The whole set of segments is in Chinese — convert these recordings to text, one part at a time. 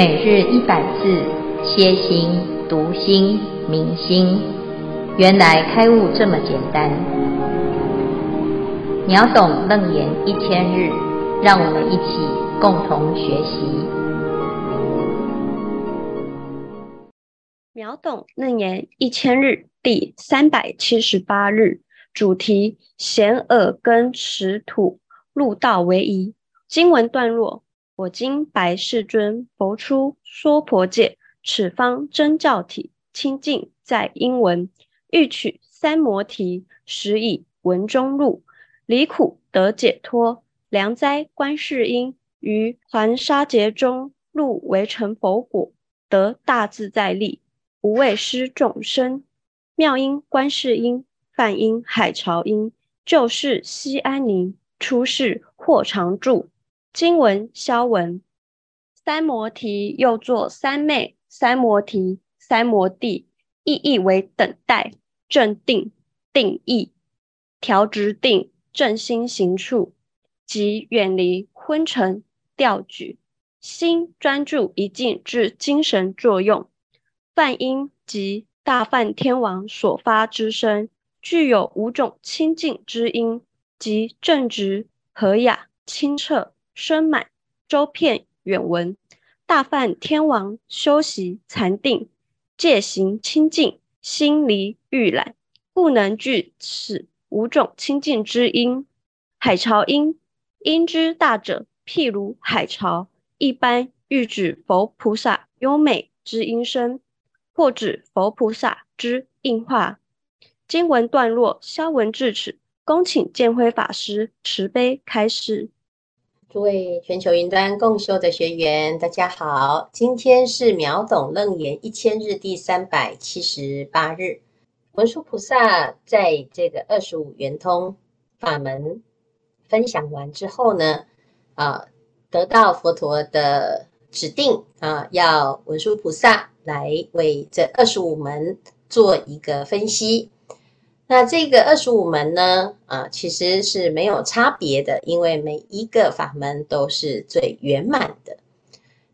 每日一百字，歇心、读心、明心，原来开悟这么简单。秒懂楞严一千日，让我们一起共同学习。秒懂楞严一千日第三百七十八日，主题：嫌耳根实土，入道为宜。经文段落。我今白世尊，佛出娑婆界，此方真教体，清净在因闻，欲取三摩提，实以闻中入，离苦得解脱。良哉观世音，于环沙劫中入为成佛果，得大自在力，无畏施众生。妙音观世音，梵音海潮音，救世悉安宁，出世获常住。经文消文，三摩提又作三昧、三摩提、三摩地，意义为等待、正定、定意、调直定、正心行处，即远离昏沉、掉举，心专注一境之精神作用。梵音即大梵天王所发之声，具有五种清净之音，即正直、和雅、清澈。声满、周遍、远闻，大梵天王修习禅定，戒行清净，心离欲染，故能具此五种清净之音。海潮音，音之大者，譬如海潮，一般喻指佛菩萨优美之音声，或指佛菩萨之应化。经文段落消文至此，恭请见辉法师慈悲开示。诸位全球云端共修的学员，大家好！今天是秒懂楞严一千日第三百七十八日。文殊菩萨在这个二十五圆通法门分享完之后呢，啊，得到佛陀的指定啊，要文殊菩萨来为这二十五门做一个分析。那这个二十五门呢，啊，其实是没有差别的，因为每一个法门都是最圆满的。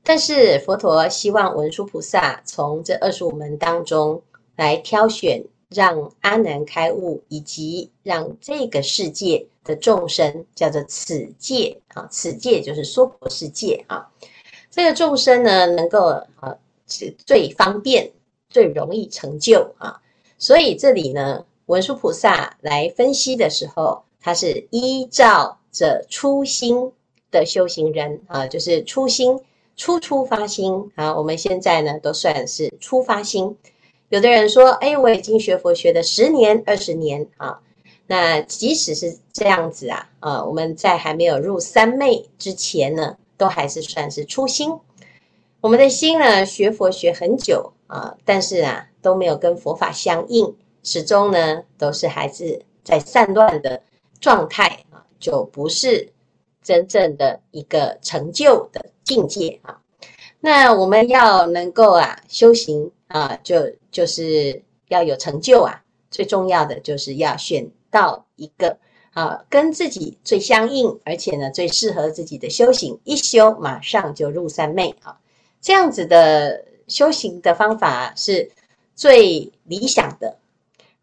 但是佛陀希望文殊菩萨从这二十五门当中来挑选，让阿难开悟，以及让这个世界的众生，叫做此界啊，此界就是娑婆世界啊，这个众生呢，能够啊，是最方便、最容易成就啊，所以这里呢。文殊菩萨来分析的时候，他是依照着初心的修行人啊，就是初心初初发心啊。我们现在呢都算是初发心。有的人说：“哎，我已经学佛学了十年、二十年啊。”那即使是这样子啊，啊，我们在还没有入三昧之前呢，都还是算是初心。我们的心呢，学佛学很久啊，但是啊，都没有跟佛法相应。始终呢，都是还是在散乱的状态啊，就不是真正的一个成就的境界啊。那我们要能够啊修行啊，就就是要有成就啊。最重要的就是要选到一个啊跟自己最相应，而且呢最适合自己的修行，一修马上就入三昧啊。这样子的修行的方法是最理想的。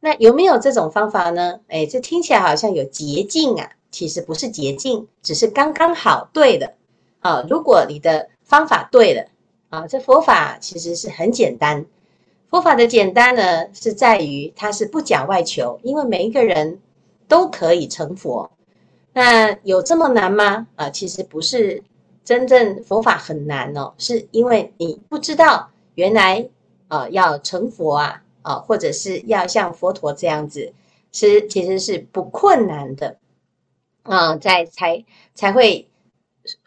那有没有这种方法呢？哎，这听起来好像有捷径啊，其实不是捷径，只是刚刚好对的啊。如果你的方法对了啊，这佛法其实是很简单。佛法的简单呢，是在于它是不讲外求，因为每一个人都可以成佛。那有这么难吗？啊，其实不是，真正佛法很难哦，是因为你不知道原来啊要成佛啊。啊，或者是要像佛陀这样子，是其实是不困难的，啊，在才才会，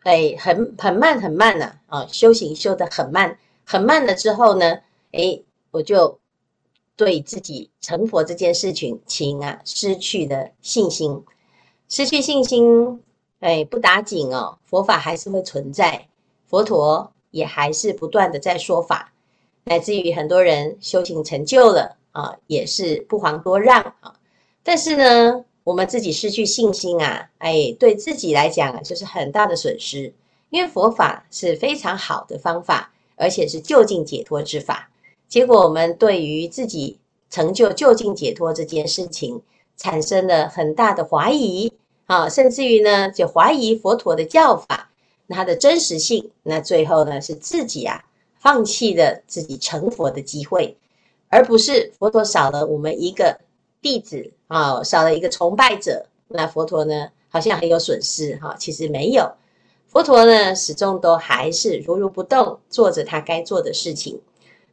哎，很很慢很慢呢，啊，修行修得很慢很慢了之后呢，哎，我就对自己成佛这件事情情啊失去了信心，失去信心，哎，不打紧哦，佛法还是会存在，佛陀也还是不断的在说法。乃至于很多人修行成就了啊，也是不遑多让啊。但是呢，我们自己失去信心啊，哎，对自己来讲啊，就是很大的损失。因为佛法是非常好的方法，而且是就近解脱之法。结果我们对于自己成就就近解脱这件事情，产生了很大的怀疑啊，甚至于呢，就怀疑佛陀的教法它的真实性。那最后呢，是自己啊放弃了自己成佛的机会，而不是佛陀少了我们一个弟子啊，少了一个崇拜者，那佛陀呢好像很有损失哈，其实没有，佛陀呢始终都还是如如不动，做着他该做的事情。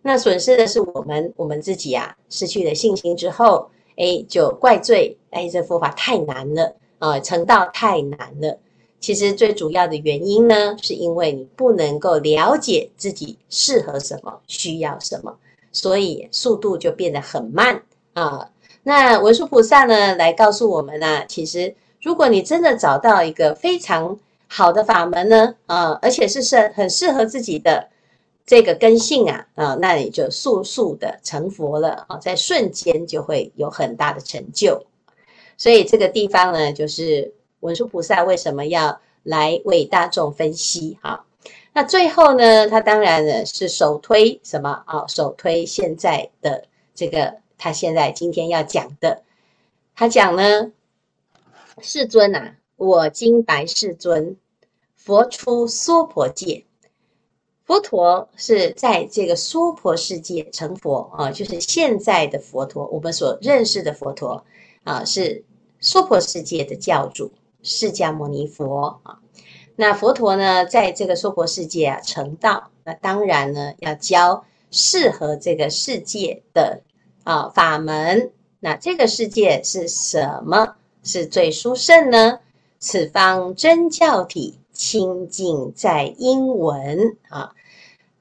那损失的是我们，我们自己啊，失去了信心之后，哎，就怪罪，哎，这佛法太难了啊，成道太难了。其实最主要的原因呢，是因为你不能够了解自己适合什么，需要什么，所以速度就变得很慢啊。那文殊菩萨呢，来告诉我们呢、啊，其实如果你真的找到一个非常好的法门呢，啊，而且是是很适合自己的。这个根性啊，啊，那你就速速的成佛了啊，在瞬间就会有很大的成就。所以这个地方呢，就是文殊菩萨为什么要来为大众分析哈。那最后呢，他当然呢是首推什么啊？首推现在的这个，他现在今天要讲的，他讲呢，世尊啊，我今白世尊，佛出娑婆界。佛陀是在这个娑婆世界成佛啊，就是现在的佛陀，我们所认识的佛陀啊，是娑婆世界的教主释迦牟尼佛啊。那佛陀呢，在这个娑婆世界啊成道，那当然呢要教适合这个世界的啊法门。那这个世界是什么？是最殊胜呢？此方真教体。清净在因闻啊，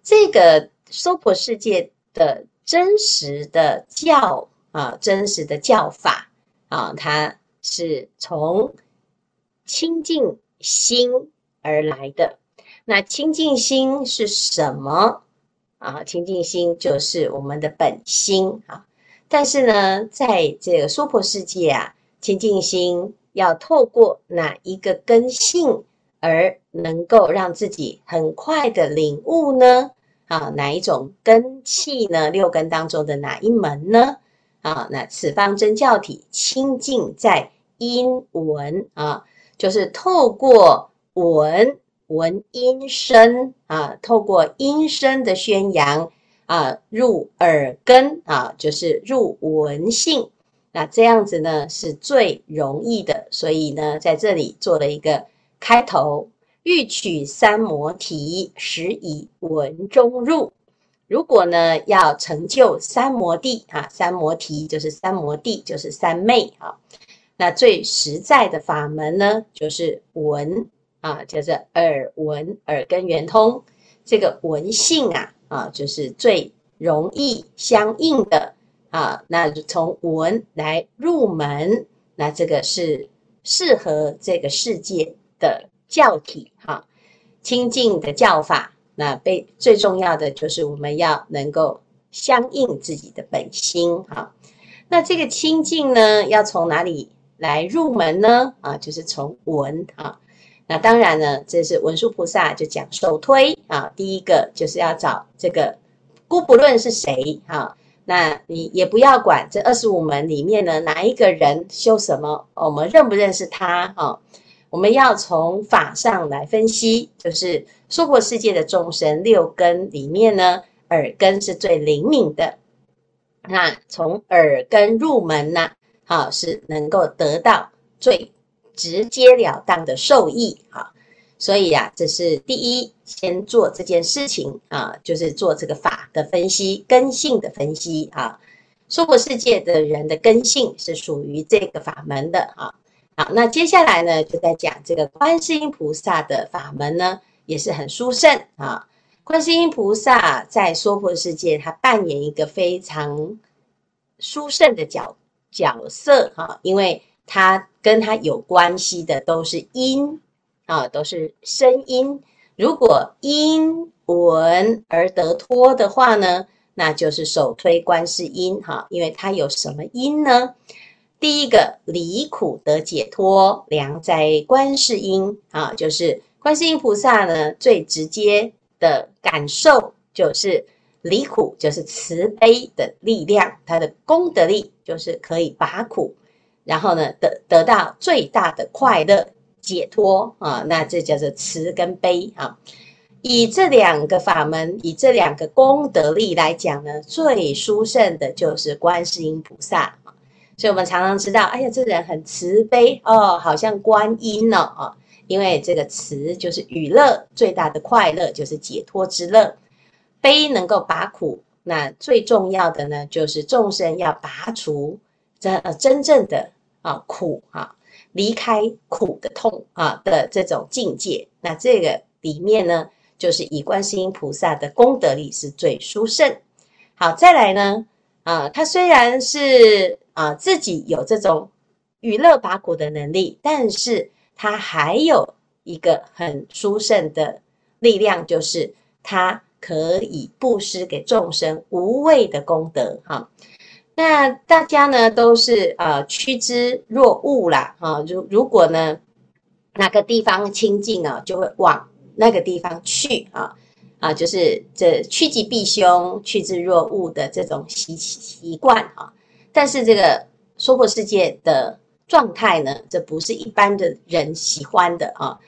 这个娑婆世界的真实的教啊，真实的教法啊，它是从清净心而来的。那清净心是什么啊？清净心就是我们的本心啊。但是呢，在这个娑婆世界啊，清净心要透过哪一个根性？而能够让自己很快的领悟呢？啊，哪一种根气呢？六根当中的哪一门呢？啊，那此方真教体清净在因闻啊，就是透过闻闻音声啊，透过音声的宣扬啊，入耳根啊，就是入闻性。那这样子呢是最容易的，所以呢，在这里做了一个。开头欲取三摩提，实以闻中入。如果呢要成就三摩地啊，三摩提就是三摩地，就是三昧啊。那最实在的法门呢，就是闻啊，就是耳闻耳根圆通。这个闻性啊啊，就是最容易相应的啊。那就从闻来入门，那这个是适合这个世界。的教体哈，清净的教法，那被最重要的就是我们要能够相应自己的本心哈。那这个清净呢，要从哪里来入门呢？啊，就是从闻啊。那当然呢，这是文殊菩萨就讲首推啊。第一个就是要找这个，姑不论是谁哈，那你也不要管这二十五门里面呢哪一个人修什么，我们认不认识他哈。我们要从法上来分析，就是娑婆世界的众生六根里面呢，耳根是最灵敏的。那从耳根入门呢，好，是能够得到最直截了当的受益。啊，所以啊，这是第一，先做这件事情啊，就是做这个法的分析，根性的分析啊。娑婆世界的人的根性是属于这个法门的啊。好，那接下来呢，就在讲这个观世音菩萨的法门呢，也是很殊胜啊。观世音菩萨在娑婆世界，他扮演一个非常殊胜的角角色哈，因为他跟他有关系的都是音啊，都是声音。如果音闻而得脱的话呢，那就是首推观世音哈，因为他有什么音呢？第一个离苦得解脱，良哉观世音啊，就是观世音菩萨呢，最直接的感受就是离苦，就是慈悲的力量，它的功德力就是可以拔苦，然后呢得得到最大的快乐解脱啊，那这叫做慈跟悲啊。以这两个法门，以这两个功德力来讲呢，最殊胜的就是观世音菩萨啊。所以我们常常知道，哎呀，这人很慈悲哦，好像观音哦啊。因为这个慈就是与乐最大的快乐，就是解脱之乐；悲能够拔苦，那最重要的呢，就是众生要拔除真呃真正的啊苦啊，离开苦的痛啊的这种境界。那这个里面呢，就是以观世音菩萨的功德力是最殊胜。好，再来呢，啊，他虽然是啊自己有这种娱乐拔苦的能力，但是他还有一个很殊胜的力量，就是他可以布施给众生无畏的功德。哈，那大家呢都是呃趋之若鹜啦。啊，如如果呢哪个地方清净啊，就会往。那个地方去啊啊，就是这趋吉避凶、趋之若鹜的这种习习惯啊。但是这个娑婆世界的状态呢，这不是一般的人喜欢的啊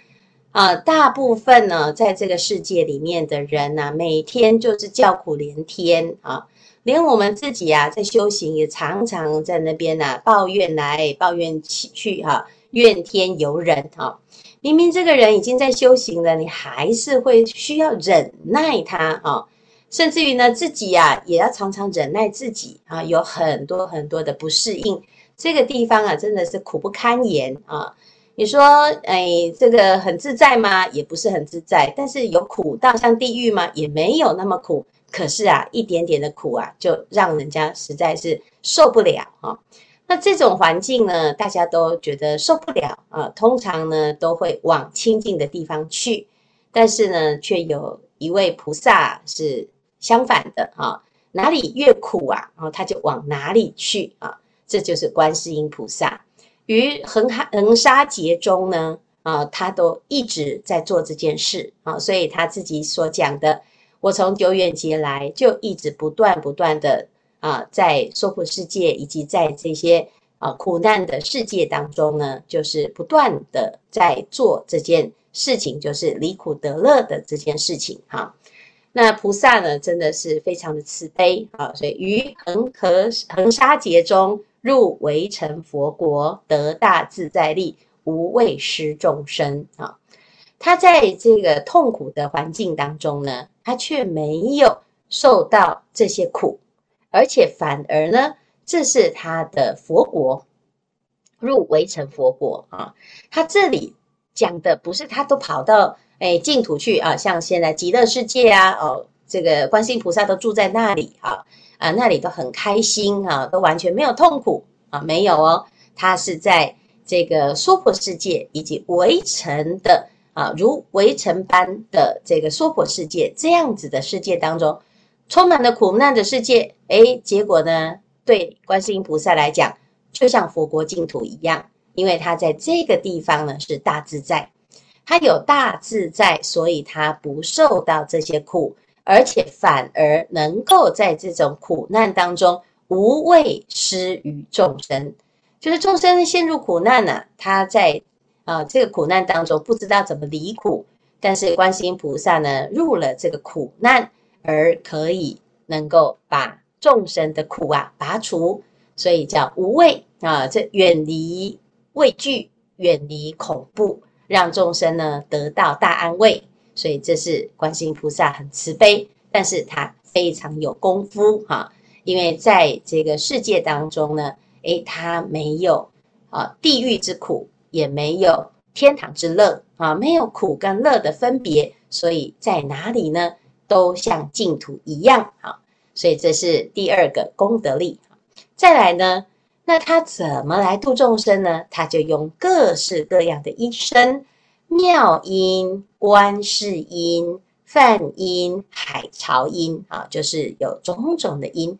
啊！大部分呢，在这个世界里面的人呢、每天就是叫苦连天啊，连我们自己啊，在修行也常常在那边呢、抱怨来抱怨去哈、怨天尤人啊。明明这个人已经在修行了，你还是会需要忍耐他啊，甚至于呢，自己呀、也要常常忍耐自己啊，有很多很多的不适应。这个地方啊，真的是苦不堪言啊。你说，哎，这个很自在吗？也不是很自在。但是有苦到像地狱吗？也没有那么苦。可是啊，一点点的苦啊，就让人家实在是受不了啊。那这种环境呢，大家都觉得受不了啊，通常呢都会往清净的地方去，但是呢，却有一位菩萨是相反的啊，哪里越苦啊，然后他就往哪里去啊，这就是观世音菩萨于恒恒沙劫中呢啊，他都一直在做这件事啊，所以他自己所讲的，我从久远劫来就一直不断不断的。啊，在娑婆世界以及在这些啊苦难的世界当中呢，就是不断的在做这件事情，就是离苦得乐的这件事情哈。那菩萨呢，真的是非常的慈悲啊，所以于恒河恒沙劫中入微尘佛国，得大自在力，无畏施众生啊。他在这个痛苦的环境当中呢，他却没有受到这些苦。而且反而呢，这是他的佛国，入微尘佛国啊。他这里讲的不是他都跑到哎净土去啊，像现在极乐世界啊，哦，这个观世音菩萨都住在那里啊，啊，那里都很开心啊，都完全没有痛苦啊，没有哦。他是在这个娑婆世界以及围城的啊，如围城般的这个娑婆世界这样子的世界当中。充满了苦难的世界，哎，结果呢，对观世音菩萨来讲，就像佛国净土一样，因为他在这个地方呢是大自在，他有大自在，所以他不受到这些苦，而且反而能够在这种苦难当中无畏施于众生，就是众生陷入苦难呢、啊，他在啊、这个苦难当中不知道怎么离苦，但是观世音菩萨呢入了这个苦难。而可以能够把众生的苦啊拔除，所以叫无畏啊，这远离畏惧，远离恐怖，让众生呢得到大安慰。所以这是观世音菩萨很慈悲，但是他非常有功夫哈，因为在这个世界当中呢，诶，他没有啊地狱之苦，也没有天堂之乐啊，没有苦跟乐的分别，所以在哪里呢？都像净土一样好，所以这是第二个功德力。再来呢，那他怎么来度众生呢？他就用各式各样的音声，妙音、观世音、梵音、海潮音啊，就是有种种的音。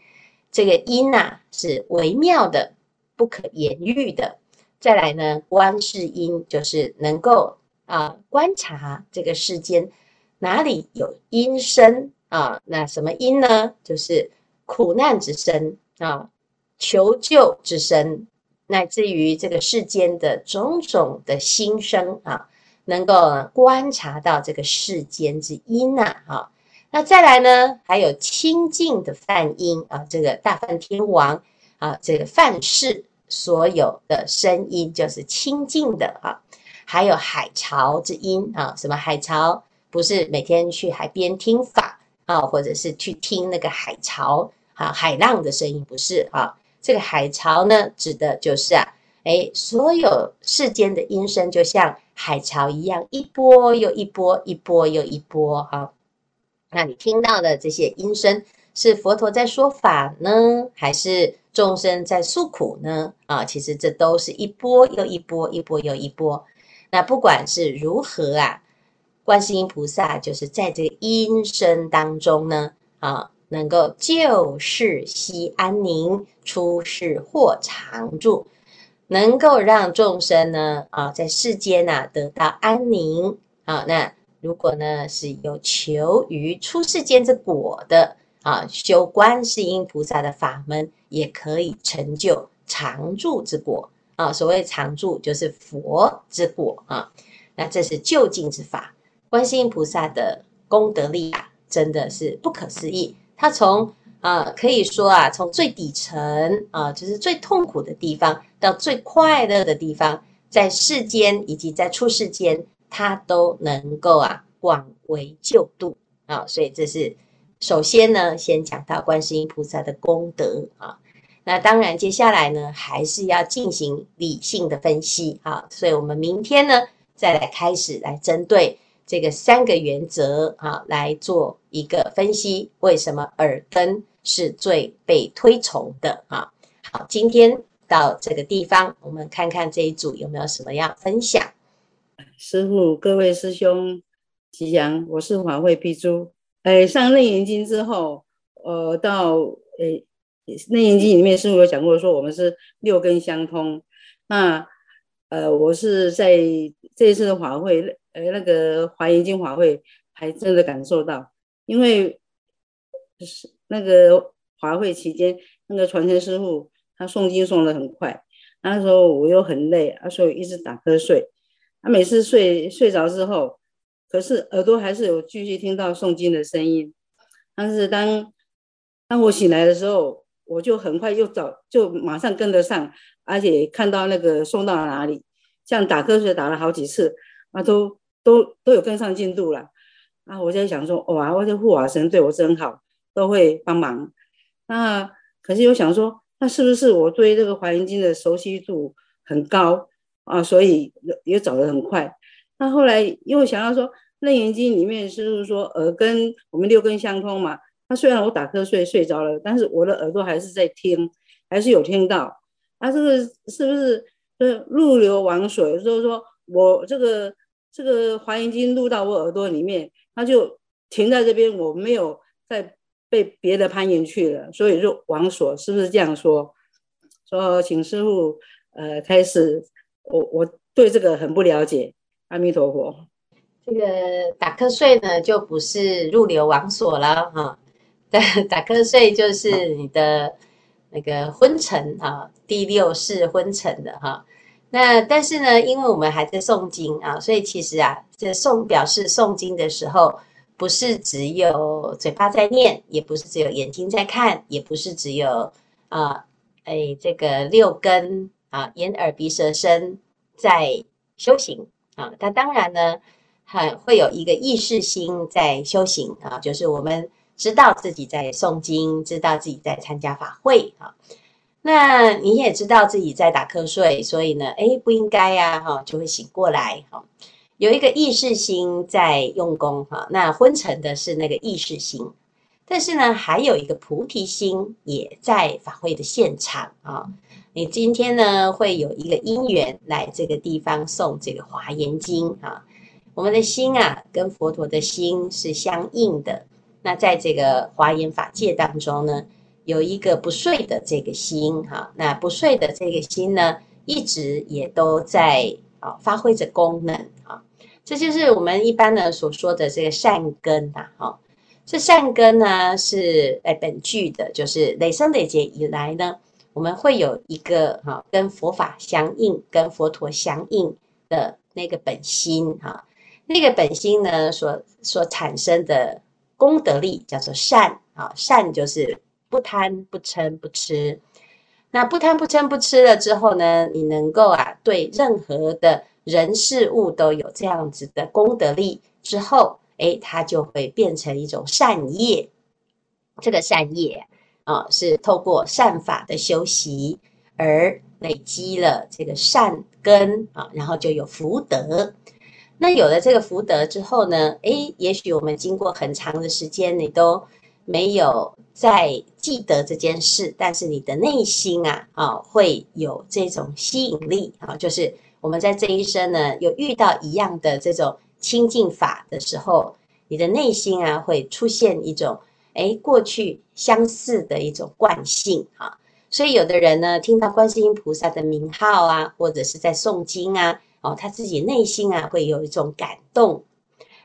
这个音呐、啊、是微妙的、不可言喻的。再来呢，观世音就是能够啊观察这个世间。哪里有音声啊，那什么音呢？就是苦难之声啊，求救之声，乃至于这个世间的种种的心声啊，能够观察到这个世间之音呐，啊，那再来呢，还有清净的梵音啊，这个大梵天王啊，这个梵世所有的声音就是清净的啊，还有海潮之音啊，什么海潮？不是每天去海边听法啊，或者是去听那个海潮啊，海浪的声音不是啊。这个海潮呢，指的就是啊，哎，所有世间的音声就像海潮一样，一波又一波，一波又一波哈。那你听到的这些音声，是佛陀在说法呢，还是众生在诉苦呢？啊，其实这都是一波又一波，一波又一波。那不管是如何啊。观世音菩萨就是在这个音声当中呢，啊，能够救世悉安宁，出世获常住，能够让众生呢，啊，在世间呐得到安宁啊。那如果呢是有求于出世间之果的啊，修观世音菩萨的法门，也可以成就常住之果啊。所谓常住，就是佛之果啊。那这是究竟之法。观世音菩萨的功德力啊，真的是不可思议。他从啊、可以说啊，从最底层啊，就是最痛苦的地方，到最快乐的地方，在世间以及在出世间，他都能够啊，广为救度啊。所以这是首先呢，先讲到观世音菩萨的功德啊。那当然，接下来呢，还是要进行理性的分析啊。所以我们明天呢，再来开始来针对。这个三个原则啊，来做一个分析，为什么耳根是最被推崇的啊？好，今天到这个地方，我们看看这一组有没有什么要分享。师父，各位师兄吉祥，我是华会碧珠。哎，上楞严经之后，呃，到哎楞严经里面师父有讲过，说我们是六根相通。那呃，我是在这一次的法会。呃，那个华严经法会还真的感受到，因为是那个华会期间，那个传承师傅他诵经诵的很快，那时候我又很累，啊，所以一直打瞌睡。他每次睡睡着之后，可是耳朵还是有继续听到诵经的声音。但是当当我醒来的时候，我就很快又找，就马上跟得上，而且看到那个诵到了哪里，像打瞌睡打了好几次，啊，都。都都有跟上进度了，啊，我在想说，哇，我这护法神对我真好，都会帮忙。那可是又想说，那是不是我对这个华严经的熟悉度很高啊？所以也找得很快。那后来又想要说，楞严经里面是不是说耳根我们六根相通嘛？那虽然我打瞌睡睡着了，但是我的耳朵还是在听，还是有听到。啊，这个是不是呃入流往水？就是说我这个。这个华严经入到我耳朵里面，它就停在这边，我没有再被别的攀岩去了，所以就往所，是不是这样说？说请师父呃开始，我我对这个很不了解。阿弥陀佛。这个打瞌睡呢，就不是入流王所了哈。打打瞌睡就是你的那个昏沉啊，第六识昏沉的哈。那但是呢，因为我们还在诵经啊，所以其实啊，这诵表示诵经的时候，不是只有嘴巴在念，也不是只有眼睛在看，也不是只有啊，哎，这个六根啊，眼耳鼻舌身在修行啊。那当然呢，还会有一个意识心在修行啊，就是我们知道自己在诵经，知道自己在参加法会啊。那你也知道自己在打瞌睡，所以呢，哎，不应该呀，哈，就会醒过来，哈，有一个意识心在用功，哈，那昏沉的是那个意识心，但是呢，还有一个菩提心也在法会的现场啊。你今天呢，会有一个因缘来这个地方诵这个华严经啊，我们的心啊，跟佛陀的心是相应的。那在这个华严法界当中呢，有一个不睡的这个心哈，那不睡的这个心呢，一直也都在啊发挥着功能啊，这就是我们一般呢所说的这个善根呐哈。这善根呢是哎本具的，就是累生累劫以来呢，我们会有一个哈跟佛法相应、跟佛陀相应的那个本心哈，那个本心呢所所产生的功德力叫做善啊，善就是不贪不嗔不痴。那不贪不嗔不痴了之后呢，你能够啊对任何的人事物都有这样子的功德力之后。哎，它就会变成一种善业。这个善业啊，是透过善法的修习而累积了这个善根啊，然后就有福德。那有了这个福德之后呢，哎，也许我们经过很长的时间，你都没有在记得这件事，但是你的内心啊啊，会有这种吸引力啊，就是我们在这一生呢，有遇到一样的这种。清净法的时候，你的内心啊会出现一种哎过去相似的一种惯性啊，所以有的人呢听到观世音菩萨的名号啊，或者是在诵经啊，哦，他自己内心啊会有一种感动，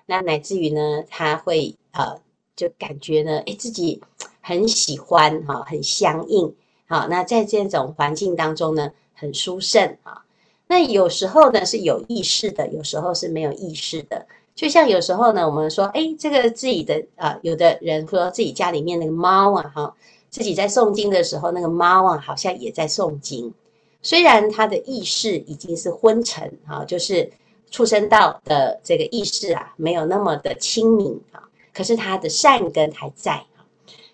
那乃至于呢他会呃就感觉呢哎自己很喜欢哈，很相应好，那在这种环境当中呢很殊胜啊。那有时候呢是有意识的，有时候是没有意识的。就像有时候呢，我们说，哎，这个自己的啊、有的人说自己家里面那个猫啊，哈，自己在诵经的时候，那个猫啊，好像也在诵经。虽然他的意识已经是昏沉啊，就是畜生道的这个意识啊，没有那么的清明啊，可是他的善根还在哈。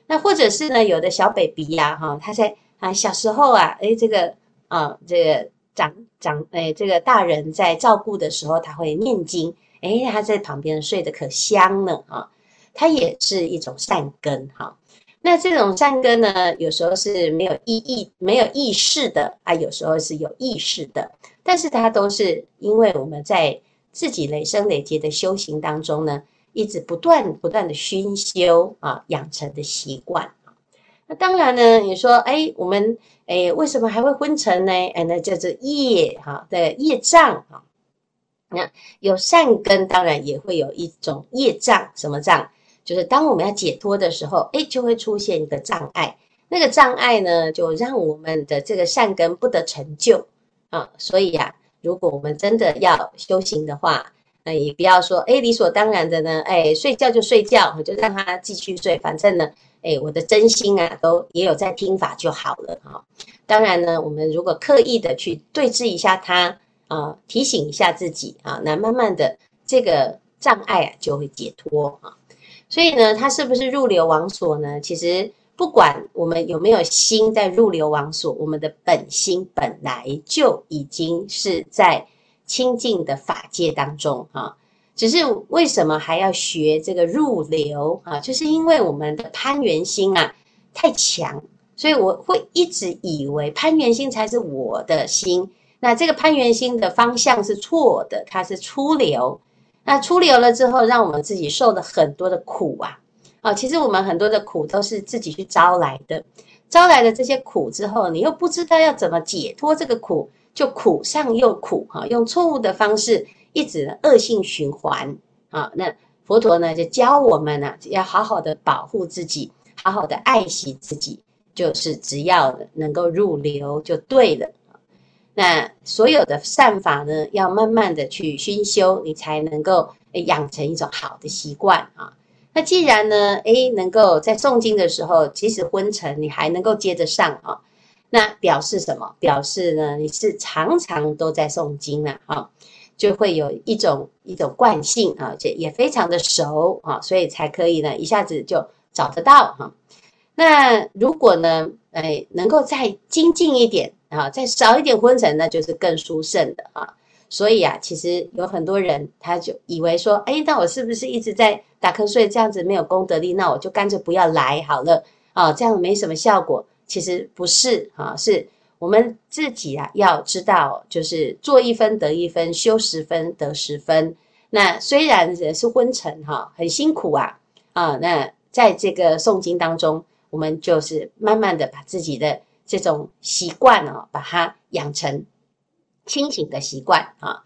那或者是呢，有的小 baby 呀，哈，他在啊小时候啊，哎，这个啊，这个。长长哎，这个大人在照顾的时候，他会念经，哎，他在旁边睡得可香了啊，他也是一种善根哈。那这种善根呢，有时候是没有意义、没有意识的啊，有时候是有意识的，但是它都是因为我们在自己累生累劫的修行当中呢，一直不断不断的熏修啊，养成的习惯。那当然呢，你说，哎，我们，哎，为什么还会昏沉呢？哎，那叫做业哈的业障哈。那有善根，当然也会有一种业障，什么障？就是当我们要解脱的时候，哎，就会出现一个障碍。那个障碍呢，就让我们的这个善根不得成就啊。所以呀，如果我们真的要修行的话，那也不要说，哎，理所当然的呢，哎，睡觉就睡觉，就让他继续睡，反正呢。哎，我的真心啊，都也有在听法就好了哈。当然呢，我们如果刻意的去对峙一下他啊，提醒一下自己啊，那慢慢的这个障碍啊就会解脱啊。所以呢，它是不是入流王所呢？其实不管我们有没有心在入流王所，我们的本心本来就已经是在清净的法界当中哈。只是为什么还要学这个入流啊？就是因为我们的攀缘心啊太强，所以我会一直以为攀缘心才是我的心。那这个攀缘心的方向是错的，它是出流。那出流了之后，让我们自己受了很多的苦啊！啊，其实我们很多的苦都是自己去招来的，招来的这些苦之后，你又不知道要怎么解脱这个苦，就苦上又苦哈，用错误的方式。一直恶性循环啊，那佛陀呢就教我们呢、要好好的保护自己，好好的爱惜自己，就是只要能够入流就对了。那所有的善法呢，要慢慢的去熏修，你才能够养成一种好的习惯啊。那既然呢，诶，能够在诵经的时候，即使昏沉，你还能够接着上啊，那表示什么？表示呢，你是常常都在诵经呢啊。就会有一种一种惯性啊，这也非常的熟啊，所以才可以呢一下子就找得到哈。那如果呢，哎，能够再精进一点啊，再少一点昏沉，那就是更殊胜的啊。所以啊，其实有很多人他就以为说，哎，那我是不是一直在打瞌睡，这样子没有功德力？那我就干脆不要来好了啊，这样没什么效果。其实不是啊，是。我们自己啊，要知道，就是做一分得一分，修十分得十分。那虽然人是昏沉哈，很辛苦啊啊。那在这个诵经当中，我们就是慢慢的把自己的这种习惯哦，把它养成清醒的习惯啊。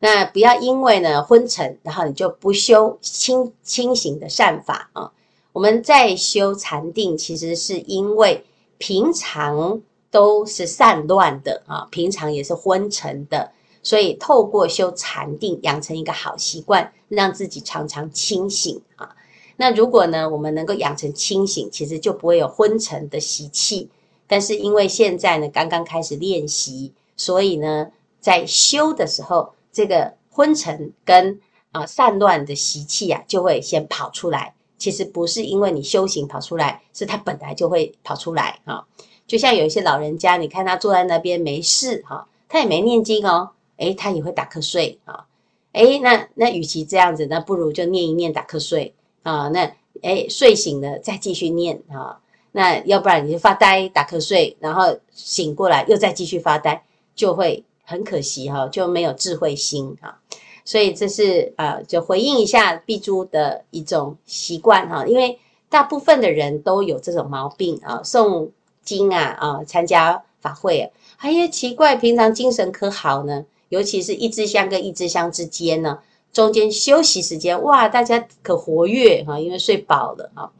那不要因为呢昏沉，然后你就不修清清醒的善法啊。我们在修禅定，其实是因为平常都是散乱的啊，平常也是昏沉的，所以透过修禅定，养成一个好习惯，让自己常常清醒啊。那如果呢，我们能够养成清醒，其实就不会有昏沉的习气。但是因为现在呢，刚刚开始练习，所以呢，在修的时候，这个昏沉跟啊散乱的习气啊，就会先跑出来。其实不是因为你修行跑出来，是他本来就会跑出来啊。就像有一些老人家，你看他坐在那边没事哈，他也没念经哦，诶，他也会打瞌睡啊。诶，那那与其这样子，那不如就念一念打瞌睡啊。那诶，睡醒了再继续念啊。那要不然你就发呆打瞌睡，然后醒过来又再继续发呆，就会很可惜哈，就没有智慧心啊。所以这是呃，就回应一下碧珠的一种习惯哈，因为大部分的人都有这种毛病啊，诵经啊啊，参加法会啊，哎呀奇怪，平常精神可好呢，尤其是一支香跟一支香之间呢。中间休息时间，哇，大家可活跃哈，因为睡饱了啊。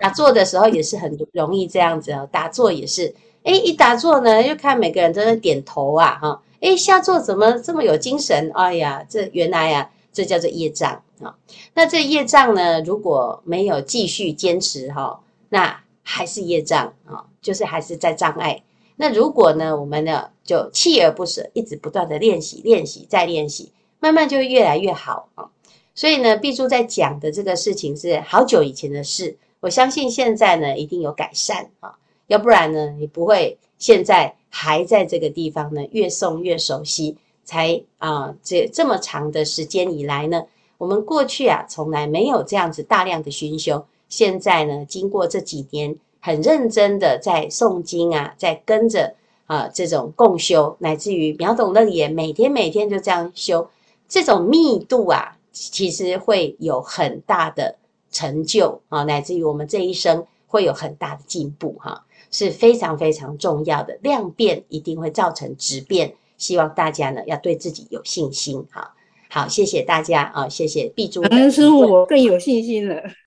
打坐的时候也是很容易这样子啊，打坐也是，哎，一打坐呢，又看每个人都在点头啊，哈，哎，下坐怎么这么有精神？哎呀，这原来呀，这叫做业障啊。那这业障呢，如果没有继续坚持哈，那还是业障啊，就是还是在障碍。那如果呢，我们呢就锲而不舍，一直不断的练习，练习再练习。慢慢就会越来越好啊，所以呢，碧珠在讲的这个事情是好久以前的事，我相信现在呢一定有改善啊，要不然呢你不会现在还在这个地方呢，越诵越熟悉，才啊这这么长的时间以来呢，我们过去啊从来没有这样子大量的熏修，现在呢经过这几年很认真的在诵经啊，在跟着啊这种共修，乃至于秒懂楞严，每天每天就这样修。这种密度啊，其实会有很大的成就啊，乃至于我们这一生会有很大的进步哈，是非常非常重要的。量变一定会造成质变，希望大家呢要对自己有信心哈。好，谢谢大家啊，谢谢毕珠。感恩师父，我更有信心了。